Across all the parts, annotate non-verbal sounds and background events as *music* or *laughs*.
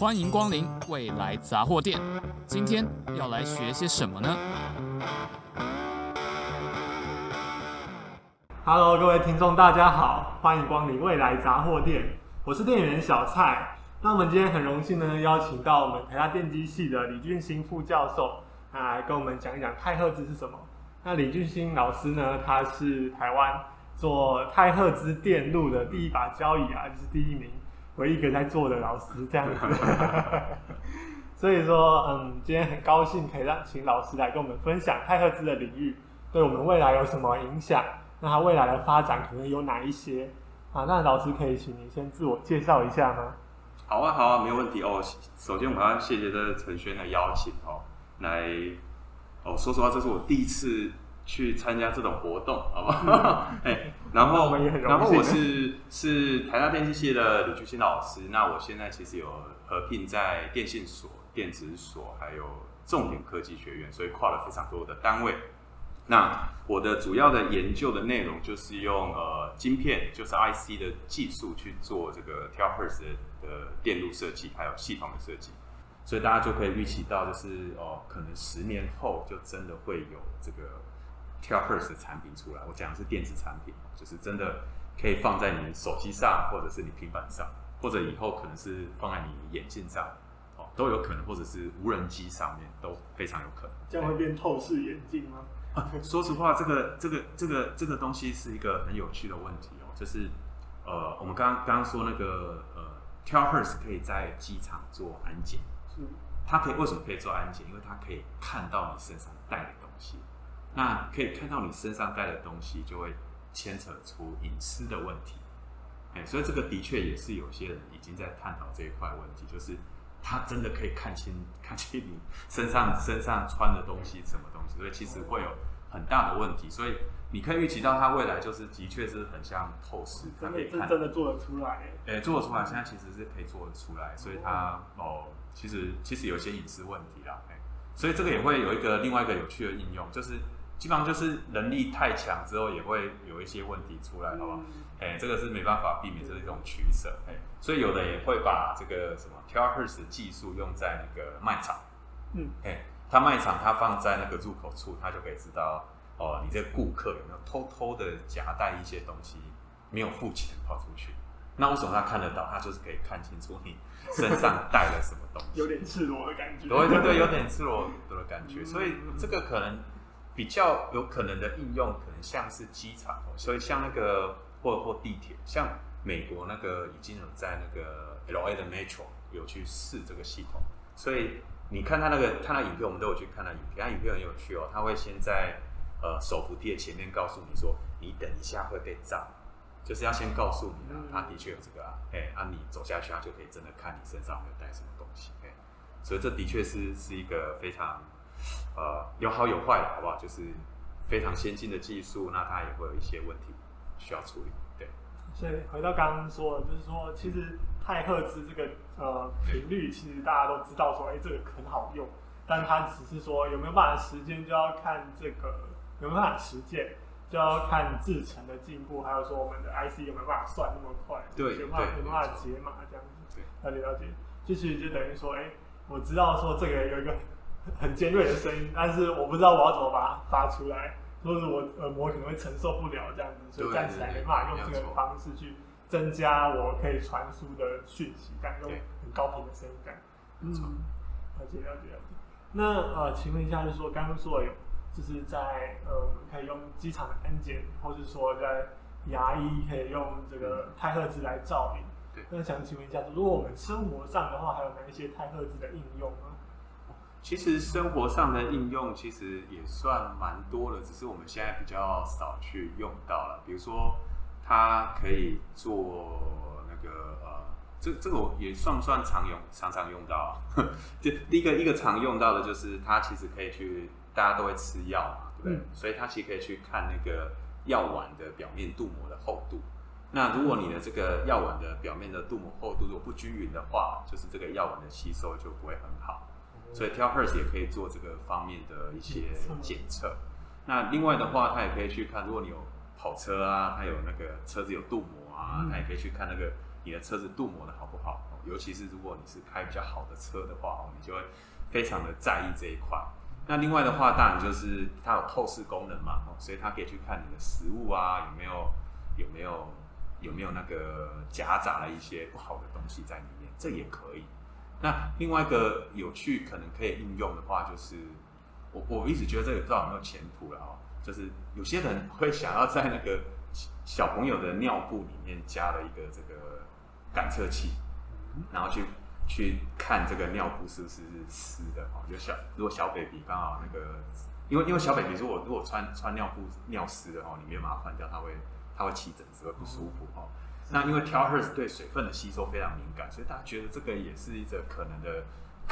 欢迎光临未来杂货店。今天要来学些什么呢？Hello，各位听众，大家好，欢迎光临未来杂货店。我是店员小蔡。那我们今天很荣幸呢，邀请到我们台大电机系的李俊兴副教授，来跟我们讲一讲太赫兹是什么。那李俊兴老师呢，他是台湾做太赫兹电路的第一把交椅啊，就是第一名。唯一一个在做的老师这样子，*laughs* 所以说，嗯，今天很高兴可以让请老师来跟我们分享太赫兹的领域对我们未来有什么影响，那它未来的发展可能有哪一些啊？那老师可以请您先自我介绍一下吗？好啊，好啊，没有问题哦。首先，我要谢谢这陈轩的邀请哦，来哦，说实话，这是我第一次。去参加这种活动，好不好？*laughs* 哎，然后，然后我是是台大电机系的李俊兴老师。那我现在其实有合并在电信所、电子所，还有重点科技学院，所以跨了非常多的单位。那我的主要的研究的内容就是用呃晶片，就是 IC 的技术去做这个 Terahertz 的电路设计，还有系统的设计。所以大家就可以预期到，就是哦，可能十年后就真的会有这个。Terahertz 的产品出来，我讲的是电子产品，就是真的可以放在你手机上，或者是你平板上，或者以后可能是放在你眼镜上，哦，都有可能，或者是无人机上面都非常有可能。这样会变透视眼镜吗？啊，说实话，这个这个这个这个东西是一个很有趣的问题哦，就是呃，我们刚刚刚刚说那个呃，Terahertz 可以在机场做安检，是，它可以为什么可以做安检？因为它可以看到你身上带的东西。那可以看到你身上带的东西，就会牵扯出隐私的问题。哎，所以这个的确也是有些人已经在探讨这一块问题，就是他真的可以看清 *laughs* 看清你身上身上穿的东西什么东西，所以其实会有很大的问题。所以你可以预期到，他未来就是的确是很像透视，他可以看真的做得出来。哎，做得出来，现在其实是可以做得出来，所以他哦，其实其实有些隐私问题啦。哎，所以这个也会有一个另外一个有趣的应用，就是。基本上就是能力太强之后，也会有一些问题出来，好不好？哎、嗯，这个是没办法避免，这是一种取舍。哎，所以有的也会把这个什么 Terahertz 的技术用在那个卖场。嗯，哎，他卖场他放在那个入口处，他就可以知道哦，你这顾客有没有偷偷的夹带一些东西，没有付钱跑出去。那为什么他看得到？他就是可以看清楚你身上带了什么东西，有点赤裸的感觉。对对对，有点赤裸的感觉。所以这个可能。比较有可能的应用，可能像是机场，所以像那个或或地铁，像美国那个已经有在那个 LA 的 Metro 有去试这个系统，所以你看他那个看他影片，我们都有去看他影片，他影片很有趣哦，他会先在呃手扶梯的前面告诉你说，你等一下会被炸，就是要先告诉你啊，他的确有这个啊，哎，啊你走下去，他就可以真的看你身上有没有带什么东西，哎，所以这的确是是一个非常。呃，有好有坏的，好不好？就是非常先进的技术，那它也会有一些问题需要处理。对，所以回到刚刚说的，就是说，其实太赫兹这个呃频率，其实大家都知道说，哎、欸，这个很好用，但它只是说有没有办法实践，就要看这个有没有办法实践，就要看制程的进步，还有说我们的 IC 有没有办法算那么快，对，有没有办法解码这样子。对，了解了解，就其实就等于说，哎、欸，我知道说这个有一个。很尖锐的声音，但是我不知道我要怎么把它发出来，或者我耳膜可能会承受不了这样子，所以暂时还没办法用这个方式去增加我可以传输的讯息，感用很高频的声音感。嗯，了解了解了解。那呃，请问一下，就是说刚刚说有，就是在呃，可以用机场的安检，或是说在牙医可以用这个太赫兹来照明。对。那想请问一下，如果我们生活上的话，还有哪一些太赫兹的应用呢？其实生活上的应用其实也算蛮多的，只是我们现在比较少去用到了。比如说，它可以做那个呃，这这个我也算不算常用？常常用到？*laughs* 就第一个一个常用到的就是它其实可以去，大家都会吃药嘛，对不对？嗯。所以它其实可以去看那个药丸的表面镀膜的厚度。那如果你的这个药丸的表面的镀膜厚度如果不均匀的话，就是这个药丸的吸收就不会很好。所以 Terahertz 也可以做这个方面的一些检测。那另外的话，它也可以去看，如果你有跑车啊，它有那个车子有镀膜啊，它也可以去看那个你的车子镀膜的好不好，尤其是如果你是开比较好的车的话，你就会非常的在意这一块。那另外的话，当然就是它有透视功能嘛，所以它可以去看你的食物啊有没有有没有有没有那个夹杂了一些不好的东西在里面，这也可以。那另外一个有趣可能可以应用的话，就是我我一直觉得这个不知道有没有前途了哦，就是有些人会想要在那个小朋友的尿布里面加了一个这个感测器，然后去。去看这个尿布是不是湿的哦，就小如果小 baby 刚好那个，因为因为小 baby 如果如果穿穿尿布尿湿的哦，里面把它换掉，它会它会起疹子，会不舒服哦。那因为 Terahertz 对水分的吸收非常敏感，所以大家觉得这个也是一个可能的。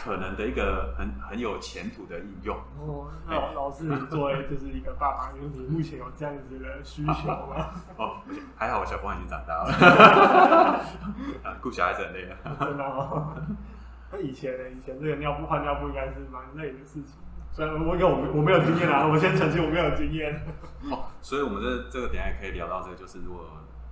可能的一个很很有前途的应用哦。那老老师作为就是一个爸爸，因为你目前有这样子的需求吗？哦，还好我小朋友已经长大了，*laughs* 顾小孩子很累啊。真的哦。那以前呢？以前这个尿布换尿布应该是蛮累的事情。虽然我有我我没有经验啊，我先澄清我没有经验。哦，所以我们这这个等下也可以聊到这个，就是如果。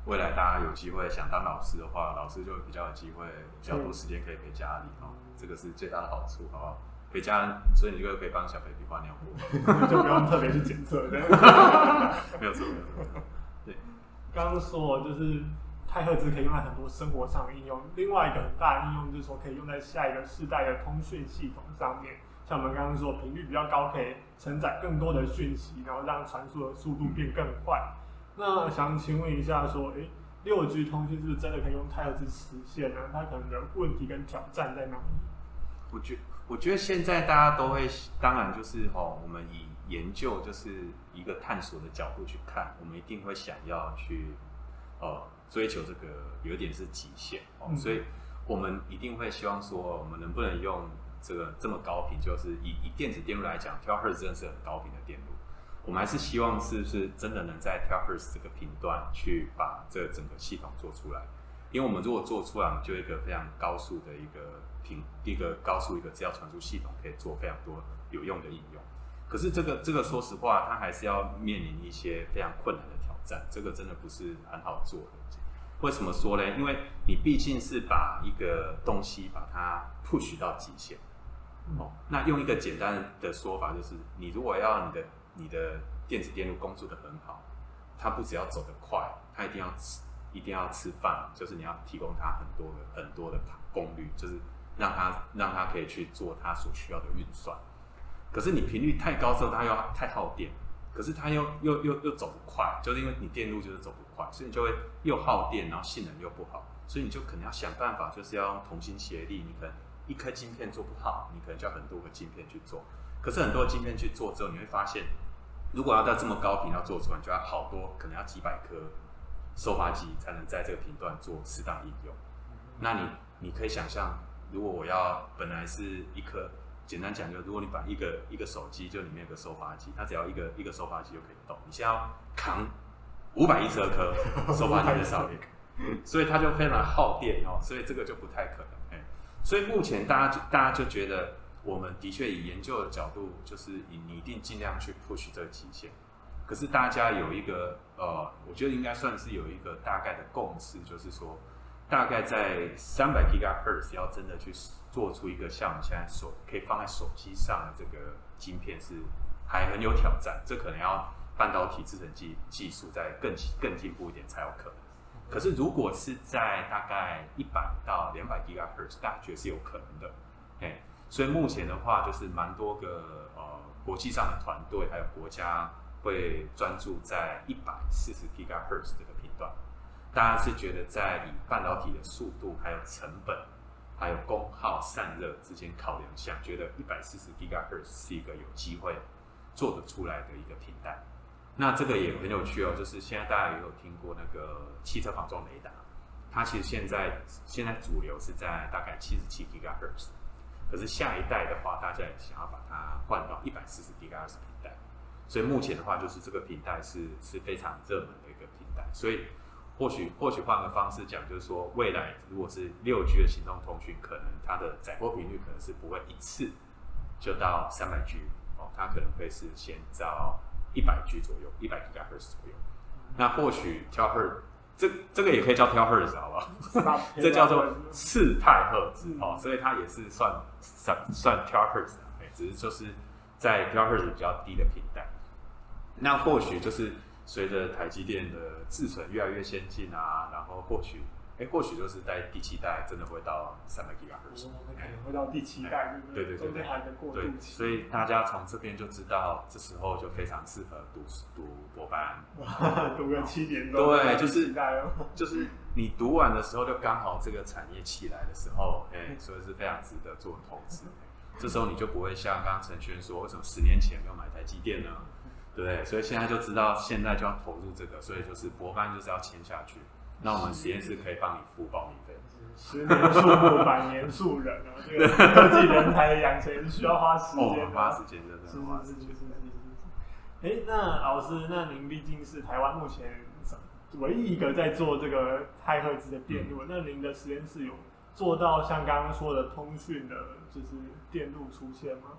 未来大家有机会想当老师的话，老师就比较有机会比较多时间可以陪家里哦，这个是最大的好处，好不好？陪家人，所以你就可以帮小 baby 换尿布，*laughs* 就不用特别去检测，*laughs* 没有错，没有错。对，刚刚说就是太赫兹可以用在很多生活上的应用，另外一个很大的应用就是说可以用在下一个世代的通讯系统上面，像我们刚刚说频率比较高，可以承载更多的讯息，然后让传输的速度变更快。那想请问一下，说，诶，六 G 通讯是不是真的可以用太赫兹实现呢？它可能的问题跟挑战在哪里？我觉我觉得现在大家都会，当然就是哦，我们以研究就是一个探索的角度去看，我们一定会想要去，呃，追求这个有点是极限哦，嗯、所以我们一定会希望说，我们能不能用这个这么高频，就是以以电子电路来讲，Terahertz 真的是很高频的电路。我们还是希望是不是真的能在 Terahertz 这个频段去把这整个系统做出来？因为我们如果做出来，就一个非常高速的一个频，一个高速一个资料传输系统，可以做非常多有用的应用。可是这个这个说实话，它还是要面临一些非常困难的挑战。这个真的不是很好做的。为什么说呢？因为你毕竟是把一个东西把它 push 到极限。哦，那用一个简单的说法就是，你如果要你的你的电子电路工作得很好，它不只要走得快，它一定要吃，一定要吃饭，就是你要提供它很多的很多的功率，就是让它让它可以去做它所需要的运算。可是你频率太高之后，它又太耗电，可是它又又又又走不快，就是因为你电路就是走不快，所以你就会又耗电，然后性能又不好，所以你就可能要想办法，就是要同心协力。你可能一颗晶片做不好，你可能就要很多个晶片去做。可是很多晶片去做之后，你会发现。如果要到这么高频要做出来，就要好多，可能要几百颗收发机才能在这个频段做适当应用。那你你可以想象，如果我要本来是一颗，简单讲就，如果你把一个一个手机就里面有个收发机，它只要一个一个收发机就可以动。你现在要扛五百一十二颗 *laughs* 收发机在上面，所以它就非常耗电哦，所以这个就不太可能。所以目前大家就大家就觉得。我们的确以研究的角度，就是你你一定尽量去 push 这个极限。可是大家有一个呃，我觉得应该算是有一个大概的共识，就是说，大概在三百 gigahertz 要真的去做出一个像我们现在手可以放在手机上的这个晶片，是还很有挑战。这可能要半导体制程技技术再更更进步一点才有可能。可是如果是在大概一百到两百 gigahertz，大家觉得是有可能的，嘿。所以目前的话，就是蛮多个呃国际上的团队，还有国家会专注在一百四十 GHz 这个频段。大家是觉得在以半导体的速度、还有成本、还有功耗、散热之间考量下，觉得一百四十 GHz 是一个有机会做得出来的一个频段。那这个也很有趣哦，就是现在大家也有听过那个汽车防撞雷达，它其实现在现在主流是在大概七十七 GHz。可是下一代的话，大家也想要把它换到一百四十 GHz 频带，所以目前的话，就是这个频带是是非常热门的一个频带。所以或许或许换个方式讲，就是说未来如果是六 G 的行动通讯，可能它的载波频率可能是不会一次就到三百 G 哦，它可能会是先到一百 G 左右，一百 GHz 左右。那或许 Terahertz 这这个也可以叫 terahertz 好不好？*laughs* 这叫做次太赫兹哦，所以它也是算算算 terahertz，只是就是在 terahertz 比较低的频带。那或许就是随着台积电的制程越来越先进啊，然后或许。哎，或许就是在第七代真的会到三百 GHz，我们可能会到第七代，对不对？对对还在过渡期。所以大家从这边就知道，这时候就非常适合读读博班，*laughs* 读个七年多。对，就是 *laughs* 就是你读完的时候，就刚好这个产业起来的时候，哎，所以是非常值得做投资。这时候你就不会像刚刚陈轩说，为什么十年前没有买台积电呢？对，所以现在就知道现在就要投入这个，所以就是博班就是要签下去。那我们实验室可以帮你付报名费。十年树木，百年树人啊！这个科技人才的养成需要花时间，哦，花时间真的，是花时间。哎，那老师，那您毕竟是台湾目前唯一一个在做这个太赫兹的电路，嗯、那您的实验室有做到像刚刚说的通讯的，就是电路出现吗？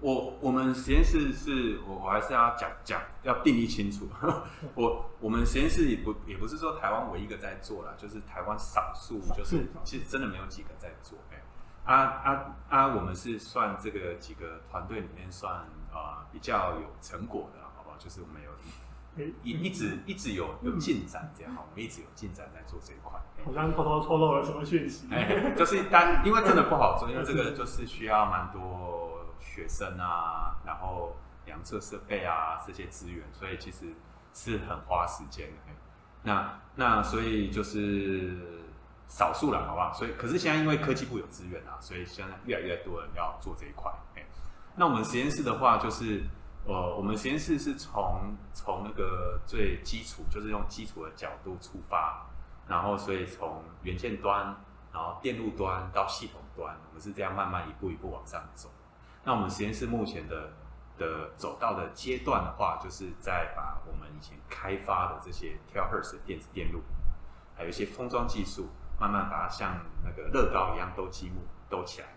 我我们实验室是我我还是要讲讲要定义清楚。*laughs* 我我们实验室也不也不是说台湾唯一一个在做啦，就是台湾少数，就是其实真的没有几个在做。哎，啊啊啊，我们是算这个几个团队里面算啊、呃、比较有成果的，好不好？就是我们有一一直一直有有进展这样，我们一直有进展在做这一块。好像偷偷透露了什么讯息？哎，就是单因为真的不好做，*laughs* 因为这个就是需要蛮多。学生啊，然后量测设备啊，这些资源，所以其实是很花时间的。那那所以就是少数了，好不好？所以可是现在因为科技部有资源啊，所以现在越来越多人要做这一块。那我们实验室的话，就是呃，我们实验室是从从那个最基础，就是用基础的角度出发，然后所以从元件端，然后电路端到系统端，我们是这样慢慢一步一步往上走。那我们实验室目前的的走到的阶段的话，就是在把我们以前开发的这些 terahertz 的电子电路，还有一些封装技术，慢慢把它像那个乐高一样兜积木兜起来。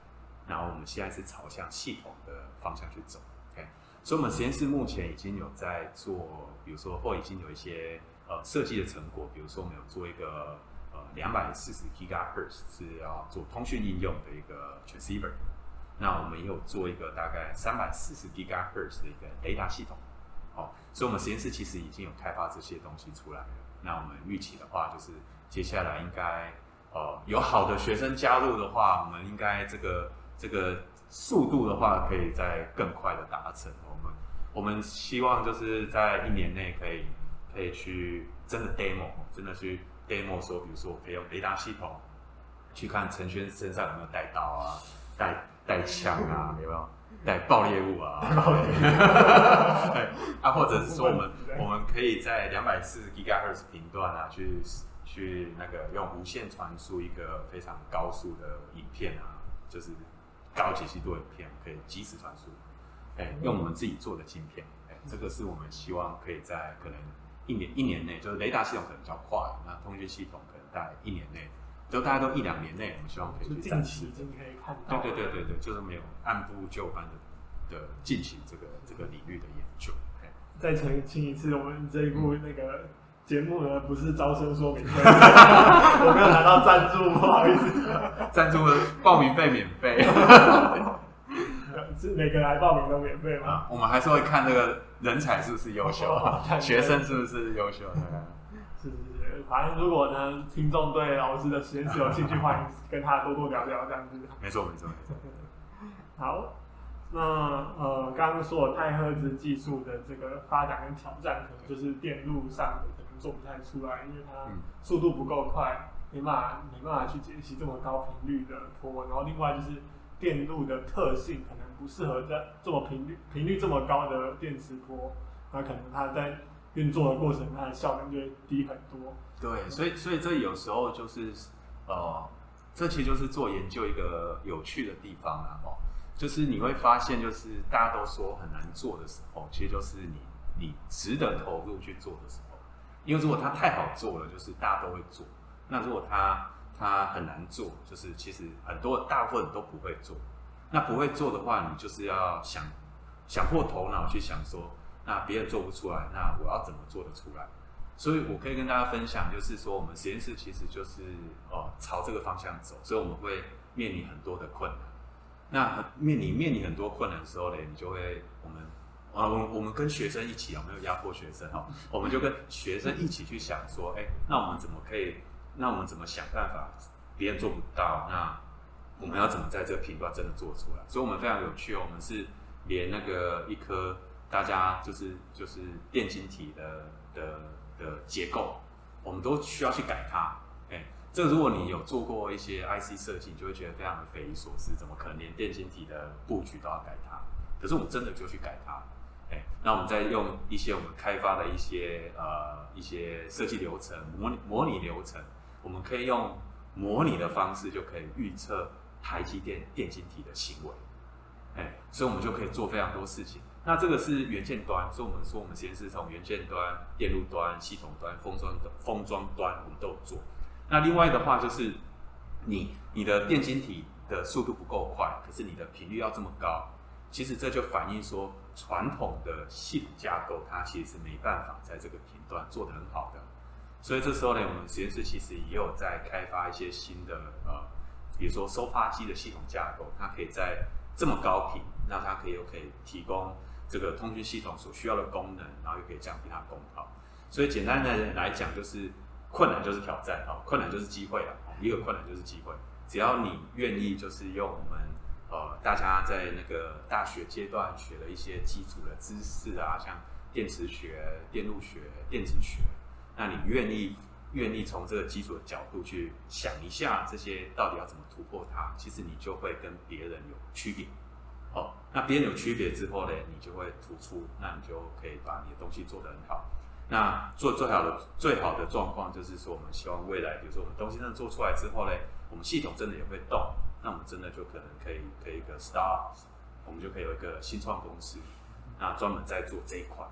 然后我们现在是朝向系统的方向去走。OK，所以我们实验室目前已经有在做，比如说或已经有一些呃设计的成果，比如说我们有做一个呃两百四十 gigahertz 是要做通讯应用的一个 transceiver。那我们也有做一个大概三百四十 GHz 的一个雷达系统，哦，所以我们实验室其实已经有开发这些东西出来了。那我们预期的话，就是接下来应该，呃，有好的学生加入的话，我们应该这个这个速度的话，可以再更快的达成。我们我们希望就是在一年内可以可以去真的 demo，真的去 demo 说，比如说我可以用雷达系统去看陈轩身上有没有带刀啊，带。带枪啊，有没有带爆裂物啊？*laughs* 啊，或者是说我们 *laughs* 我们可以在两百四十 GHz 频段啊，去去那个用无线传输一个非常高速的影片啊，就是高解析度影片，可以即时传输。哎，用我们自己做的晶片，哎，这个是我们希望可以在可能一年一年内，就是雷达系统可能比较快，那通讯系统可能在一年内。就大家都一两年内，我们希望可以去展示。已经可以看到。对对对对对，就是没有按部就班的的进行这个这个领域的研究。再澄清一次，我们这一部那个节目呢，不是招生说明会，*laughs* 我没有拿到赞助，不好意思。赞助的报名费免费，*laughs* 是每个来报名都免费吗？我们还是会看这个人才是不是优秀，学生是不是优秀。是是是，反正如果呢，听众对老师的实验室有兴趣，*laughs* 欢迎跟他多多聊聊这样子。没错没错没错。*laughs* 好，那呃，刚刚说太赫兹技术的这个发展跟挑战，可能就是电路上的可能做不太出来，因为它速度不够快，没办法没办法去解析这么高频率的波。然后另外就是电路的特性可能不适合在这么频率频率这么高的电磁波，那可能它在。运作的过程，它的效能就会低很多。对，所以所以这有时候就是，呃，这其实就是做研究一个有趣的地方啊，哦，就是你会发现，就是大家都说很难做的时候，其实就是你你值得投入去做的时候。因为如果它太好做了，就是大家都会做；那如果它它很难做，就是其实很多大部分都不会做。那不会做的话，你就是要想想破头脑去想说。那别人做不出来，那我要怎么做得出来？所以我可以跟大家分享，就是说我们实验室其实就是哦朝这个方向走，所以我们会面临很多的困难。那面临面临很多困难的时候呢，你就会我们啊，我我们跟学生一起有没有压迫学生哈？我们就跟学生一起去想说，哎，那我们怎么可以？那我们怎么想办法？别人做不到，那我们要怎么在这个频段真的做出来？所以，我们非常有趣哦，我们是连那个一颗大家就是就是电晶体的的的结构，我们都需要去改它。哎，这如果你有做过一些 IC 设计，你就会觉得非常的匪夷所思，怎么可能连电晶体的布局都要改它？可是我们真的就去改它。哎，那我们再用一些我们开发的一些呃一些设计流程，模拟模拟流程，我们可以用模拟的方式就可以预测台积电电晶体的行为。哎，所以我们就可以做非常多事情。那这个是元件端，所以我们说我们实验室从元件端、电路端、系统端、封装的封装端，我们都有做。那另外的话就是你你的电晶体的速度不够快，可是你的频率要这么高。其实这就反映说，传统的系统架构它其实是没办法在这个频段做得很好的。所以这时候呢，我们实验室其实也有在开发一些新的呃，比如说收发机的系统架构，它可以在这么高频，那它可以又可以提供这个通讯系统所需要的功能，然后又可以降低它功耗。所以简单的来讲，就是困难就是挑战啊，困难就是机会了。一个困难就是机会，只要你愿意，就是用我们。呃，大家在那个大学阶段学了一些基础的知识啊，像电磁学、电路学、电子学，那你愿意愿意从这个基础的角度去想一下这些到底要怎么突破它，其实你就会跟别人有区别。那别人有区别之后呢，你就会突出，那你就可以把你的东西做得很好。那做最好的最好的状况就是说，我们希望未来，比如说我们东西真的做出来之后呢，我们系统真的也会动。那我们真的就可能可以可以一个 start，我们就可以有一个新创公司，那专门在做这一块。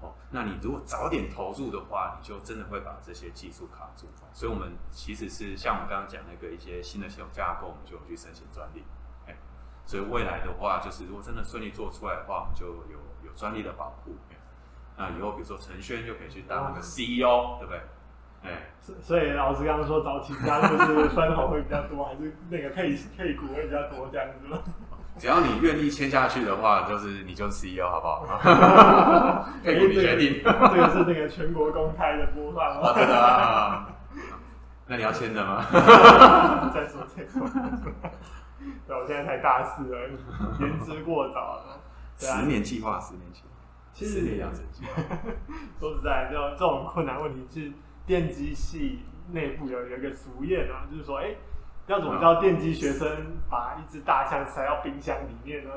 哦，那你如果早点投入的话，你就真的会把这些技术卡住。所以，我们其实是像我们刚刚讲那个一些新的系统架构，我们就有去申请专利。哎，所以未来的话，就是如果真的顺利做出来的话，我们就有有专利的保护。那以后比如说陈轩就可以去当那个 CEO，对不对？哎，所以老师刚刚说找其他就是分红会比较多，还是那个配配股会比较多这样子吗？*laughs* 只要你愿意签下去的话，就是你就是 CEO 好不好？*laughs* 配股你决定。这个是那个全国公开的播放哦，真的啊？那你要签的吗？再 *laughs* 说再说。*laughs* 对，我现在才大四而已，言之过早了。十年计划，十年计划，十年养成计划。*laughs* 说实在，就这种困难问题是。电机系内部有有一个俗谚啊，就是说，哎、欸，要怎么叫电机学生把一只大象塞到冰箱里面呢？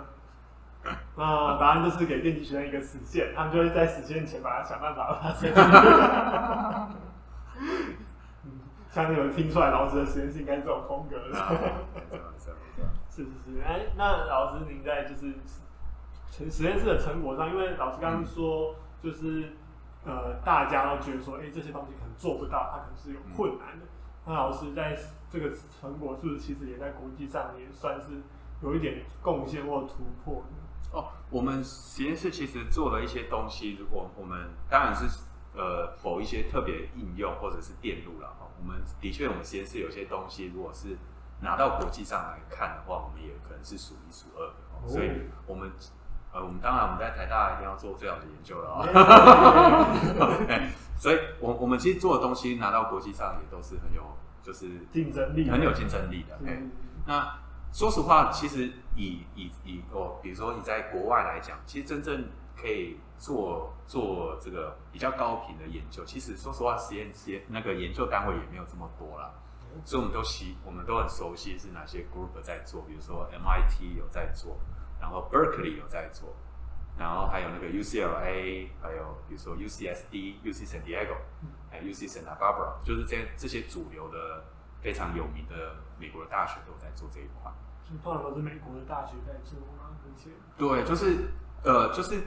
那答案就是给电机学生一个死线，他们就会在死线前把它想办法把它塞进去。*laughs* 像有听出来，老师的实验室应该是这种风格的。*laughs* 是是是，哎、欸，那老师您在就是实实验室的成果上，因为老师刚刚说就是。呃，大家都觉得说，哎、欸，这些东西可能做不到，它可能是有困难的。嗯、那老师在这个成果是不是其实也在国际上也算是有一点贡献或突破呢？哦，我们实验室其实做了一些东西，如果我们当然是呃否一些特别应用或者是电路了哈。我们的确，我们实验室有些东西，如果是拿到国际上来看的话，我们也可能是数一数二的。哦、所以我们。呃，我们当然我们在台大一定要做最好的研究了啊、哦，*laughs* 所以我我们其实做的东西拿到国际上也都是很有就是竞争力，很有竞争力的。哎，那说实话，其实以以以哦，比如说你在国外来讲，其实真正可以做做这个比较高频的研究，其实说实话，实验实验那个研究单位也没有这么多啦，所以我们都习我们都很熟悉是哪些 group 在做，比如说 MIT 有在做。然后 Berkeley 有在做，然后还有那个 UCLA，还有比如说 UCSD、UC San Diego，还有 UC Santa Barbara，就是这这些主流的非常有名的美国的大学都在做这一块。通常都是美国的大学在做吗？而且对，就是呃，就是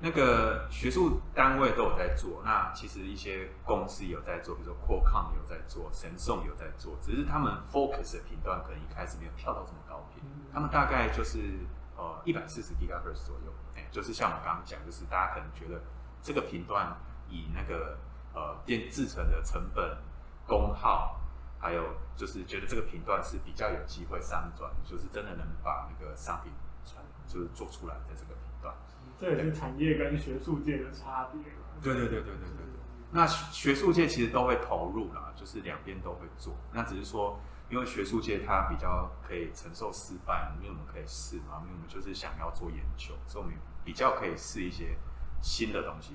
那个学术单位都有在做。那其实一些公司有在做，比如说 Qualcomm 有在做，Samsung 有在做，只是他们 focus 的频段可能一开始没有跳到这么高频，嗯、他们大概就是。呃，一百四十 GHz 左右，哎、欸，就是像我刚刚讲，就是大家可能觉得这个频段以那个呃电制成的成本、功耗，还有就是觉得这个频段是比较有机会商转，就是真的能把那个商品传，就是做出来的这个这也是产业跟学术界的差别。对对对对对对对。那学术界其实都会投入啦，就是两边都会做。那只是说，因为学术界它比较可以承受失败，因为我们可以试嘛，因为我们就是想要做研究，所以我们比较可以试一些新的东西。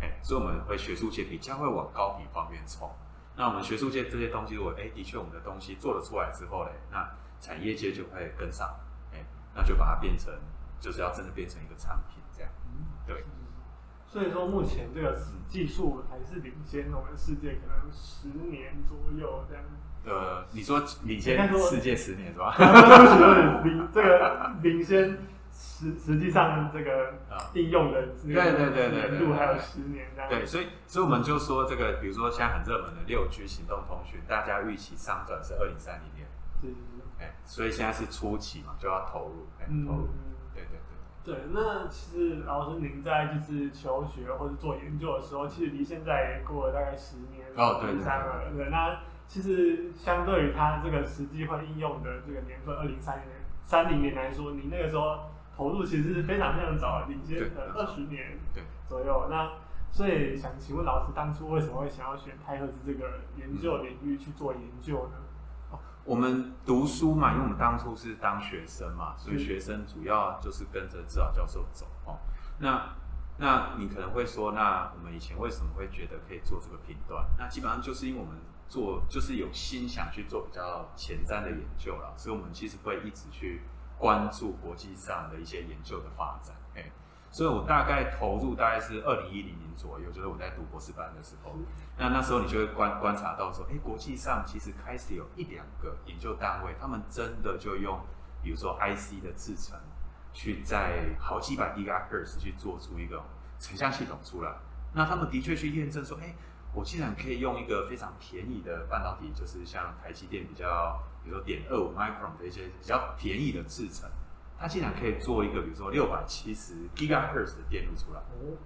哎，所以我们会学术界比较会往高频方面冲。那我们学术界这些东西，如果哎的确我们的东西做了出来之后嘞，那产业界就会跟上，哎，那就把它变成就是要真的变成一个产品这样。对。所以说，目前这个技术还是领先我们世界可能十年左右这样。呃，你说领先世界十年是吧？领这个领先实实际上这个应用的对对对对对度还有十年这样。对，所以所以我们就说这个，比如说现在很热门的六 G 行动通讯，大家预期上转是二零三零年。是是是。哎，所以现在是初期嘛，就要投入，哎，投入。对，那其实老师您在就是求学或者做研究的时候，其实离现在也过了大概十年哦，对三了。对，那其实相对于它这个实际会应用的这个年份，二零三零年、三零年来说，你那个时候投入其实是非常非常早，领先的二十年左右。那所以想请问老师，当初为什么会想要选太赫兹这个研究领域去做研究呢？我们读书嘛，因为我们当初是当学生嘛，所以学生主要就是跟着指导教授走哦。那那你可能会说，那我们以前为什么会觉得可以做这个频段？那基本上就是因为我们做就是有心想去做比较前瞻的研究了，所以我们其实会一直去关注国际上的一些研究的发展。哎。所以我大概投入大概是二零一零年左右，就是我在读博士班的时候。那那时候你就会观观察到说，哎，国际上其实开始有一两个研究单位，他们真的就用，比如说 IC 的制程，去在好几百 GHz 去做出一个成像系统出来。那他们的确去验证说，哎，我竟然可以用一个非常便宜的半导体，就是像台积电比较，比如说点二五 micron 的一些比较便宜的制程。它竟然可以做一个，比如说六百七十 gigahertz 的电路出来，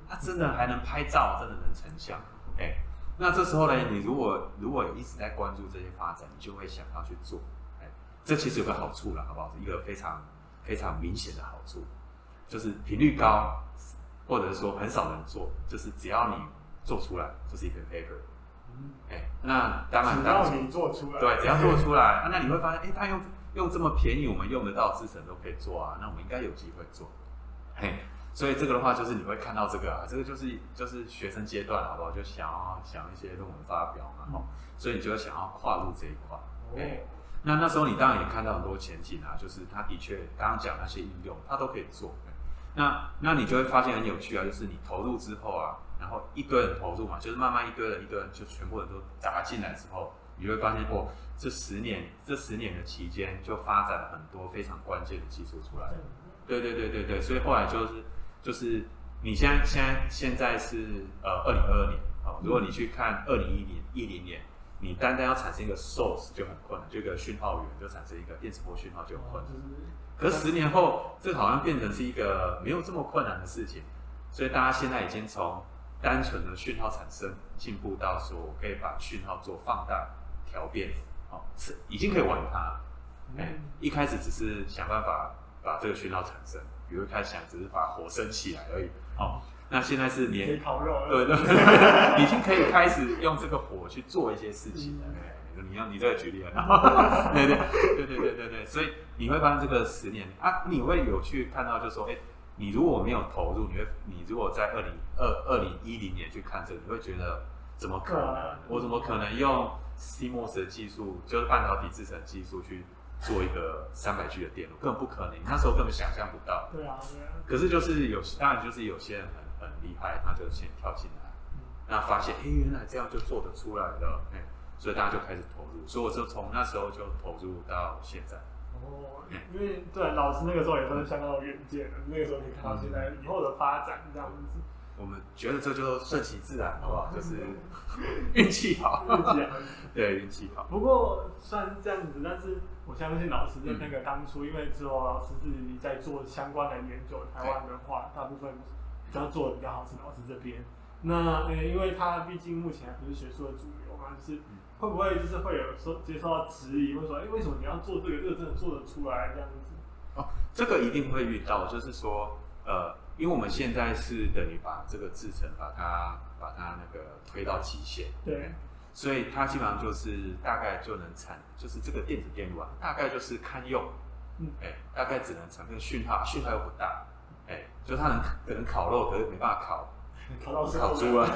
它真的还能拍照，真的能成像。哎，那这时候呢，你如果如果一直在关注这些发展，你就会想要去做。哎，这其实有个好处了，好不好？是一个非常非常明显的好处，就是频率高，或者是说很少人做，就是只要你做出来，就是一篇 paper。哎，那当然，只要，你做出来，对，只要做出来，那你会发现，哎，它用。用这么便宜，我们用得到制成都可以做啊，那我们应该有机会做，嘿，所以这个的话就是你会看到这个啊，这个就是就是学生阶段，好不好？就想要想一些论文发表嘛，吼、嗯，所以你就会想要跨入这一块，哎、哦，那那时候你当然也看到很多前景啊，就是他的确刚刚讲那些应用，他都可以做，那那你就会发现很有趣啊，就是你投入之后啊，然后一堆人投入嘛，就是慢慢一堆人一堆人就全部人都砸进来之后，你会发现哦。这十年，这十年的期间，就发展了很多非常关键的技术出来。对对对对对，所以后来就是就是，你现在现在现在是呃二零二二年啊，如果你去看二零一零一零年，你单单要产生一个 source 就很困难，这个讯号源就产生一个电磁波讯号就很困难。可十年后，这个好像变成是一个没有这么困难的事情，所以大家现在已经从单纯的讯号产生进步到说，我可以把讯号做放大调变。是已经可以玩它了，哎、嗯，一开始只是想办法把这个讯号产生，比如一开始想只是把火升起来而已，哦，那现在是连烤肉，对对对，*laughs* 已经可以开始用这个火去做一些事情了。嗯、你用你这个举例很好，*laughs* 对对对对对对对，所以你会发现这个十年。啊，你会有去看到，就是说，哎，你如果没有投入，你会，你如果在二零二二零一零年去看这个，你会觉得怎么可能？我怎么可能用？CMOS 的技术就是半导体制成技术去做一个三百 G 的电路，根本不可能，那时候根本想象不到。对啊，对啊。可是就是有，当然就是有些人很很厉害，他就先跳进来，那发现哎、欸，原来这样就做得出来了，哎、欸，所以大家就开始投入，所以我就从那时候就投入到现在。哦，因为对老师那个时候也算是相当有远见的，那个时候可以看到现在以后的发展这样子。我们觉得这就顺其自然，好不好？就是 *laughs* 运气好，运气好，对，运气好。不过虽然是这样子，但是我相信老师的那个当初，因为之后老师自己在做相关的研究，台湾的话，大部分比较做的比较好是老师这边。那呃，因为他毕竟目前还不是学术的主流嘛，就是会不会就是会有说接受到质疑，或者说，哎、欸，为什么你要做这个？这个真的做得出来这样子？哦，这个一定会遇到，就是说，呃，因为我们现在是等于把这个制程把它把它那个推到极限，对，所以它基本上就是大概就能产，就是这个电子电路啊，大概就是堪用，嗯，哎、欸，大概只能产生讯号，讯号又不大，哎、欸，就它能可能烤肉，可是没办法烤。烤到烤猪啊，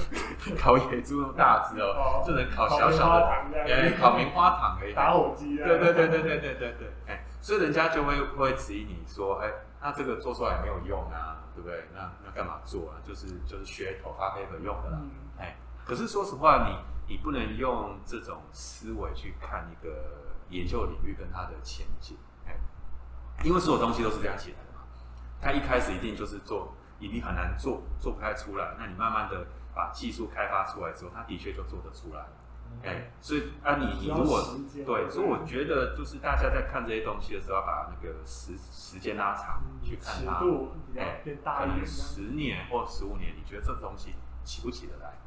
*laughs* 烤野猪那么大只哦，就能烤小小的，哎，烤棉花糖而已，打火机啊，对对对对对对对对，哎，所以人家就会会质疑你说，哎，那这个做出来没有用啊，对不对？那那干嘛做啊？就是就是噱头发配合用的啦，哎，可是说实话，你你不能用这种思维去看一个研究领域跟它的前景，哎，因为所有东西都是这样起来的嘛，它一开始一定就是做。一定很难做，做不太出来。那你慢慢的把技术开发出来之后，它的确就做得出来。哎、嗯，所以啊你，你你如果对，所以我觉得就是大家在看这些东西的时候，要把那个时时间拉长、嗯、去看它。哎，可能十年或十五年，你觉得这东西起不起得来？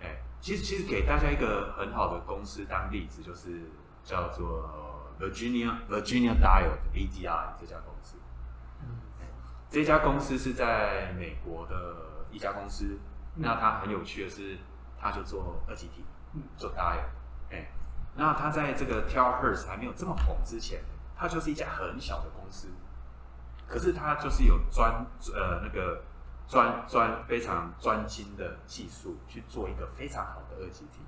哎、嗯，其实其实给大家一个很好的公司当例子，就是叫做 Virginia Virginia Diode ADI 这家公司。这家公司是在美国的一家公司，嗯、那它很有趣的是，它就做二级体，嗯、做它哎，那它在这个 Terahertz 还没有这么红之前，它就是一家很小的公司，可是它就是有专呃那个专专非常专精的技术去做一个非常好的二极体，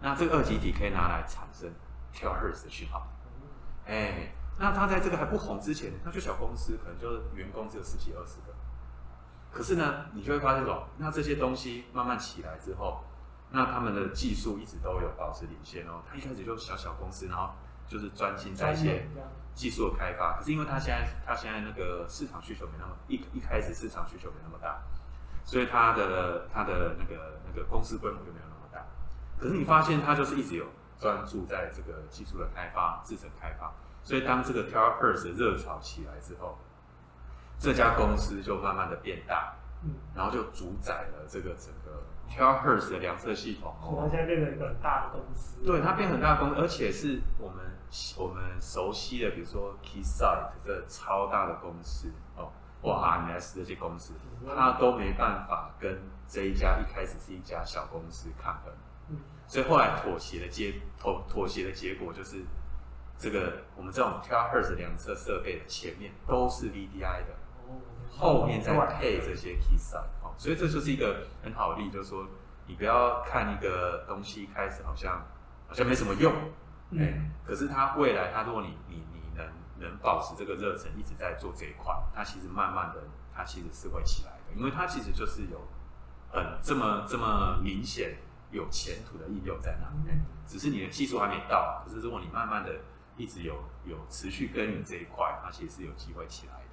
那这个二极体可以拿来产生 Terahertz 的讯号，哎。那他在这个还不红之前，他就小公司，可能就员工只有十几二十个。可是呢，你就会发现说，那这些东西慢慢起来之后，那他们的技术一直都有保持领先哦。他一开始就小小公司，然后就是专心在一些技术的开发。可是因为他现在他现在那个市场需求没那么一一开始市场需求没那么大，所以他的他的那个那个公司规模就没有那么大。可是你发现他就是一直有专注在这个技术的开发、制程开发。所以，当这个 Terahertz 的热潮起来之后，这家公司就慢慢的变大，然后就主宰了这个整个 Terahertz 的量测系统。哦，它现在变成一个很大的公司。对，它变很大的公司，而且是我们我们熟悉的，比如说 Keysight 这超大的公司哦，或 RMS 这些公司，它都没办法跟这一家一开始是一家小公司抗衡。所以后来妥协的结妥妥协的结果就是。这个我们这种 Terahertz 量测设备的前面都是 VDI 的，后面再配这些 Keysight，所以这就是一个很好的例子，就是说你不要看一个东西一开始好像好像没什么用，哎，可是它未来它如果你你你能能保持这个热忱一直在做这一块，它其实慢慢的它其实是会起来的，因为它其实就是有很这么这么明显有前途的应用在那里，只是你的技术还没到，可是如果你慢慢的。一直有有持续耕耘这一块，它其实是有机会起来的。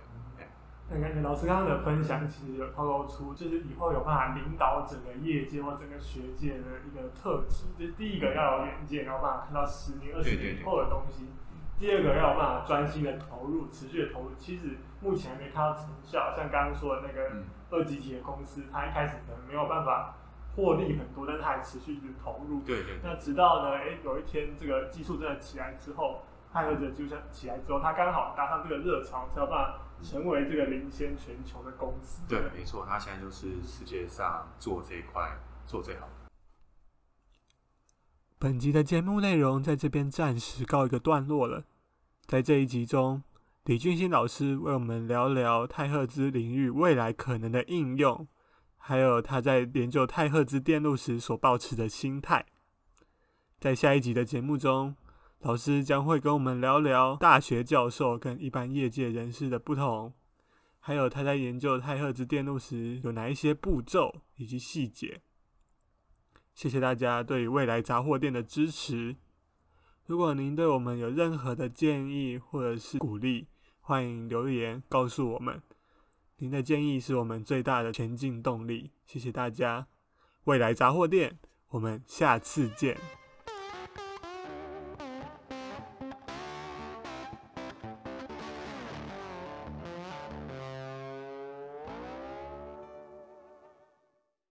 那感觉老师刚刚的分享，其实有透露出，就是以后有办法领导整个业界或整个学界的一个特质。就是第一个要有远见，然后办法看到十年、二十年以后的东西；第二个要有办法专心的投入、持续的投入。其实目前还没看到成效，像刚刚说的那个二级体的公司，它一开始可能没有办法获利很多，但它还持续的投入。对对。那直到呢，哎，有一天这个技术真的起来之后。泰赫兹就像起来之后，他刚好搭上这个热潮，才有办法成为这个领先全球的公司。对，没错，他现在就是世界上做这一块做最好的。本集的节目内容在这边暂时告一个段落了。在这一集中，李俊兴老师为我们聊聊太赫兹领域未来可能的应用，还有他在研究太赫兹电路时所保持的心态。在下一集的节目中，老师将会跟我们聊聊大学教授跟一般业界人士的不同，还有他在研究太赫兹电路时有哪一些步骤以及细节。谢谢大家对未来杂货店的支持。如果您对我们有任何的建议或者是鼓励，欢迎留言告诉我们。您的建议是我们最大的前进动力。谢谢大家，未来杂货店，我们下次见。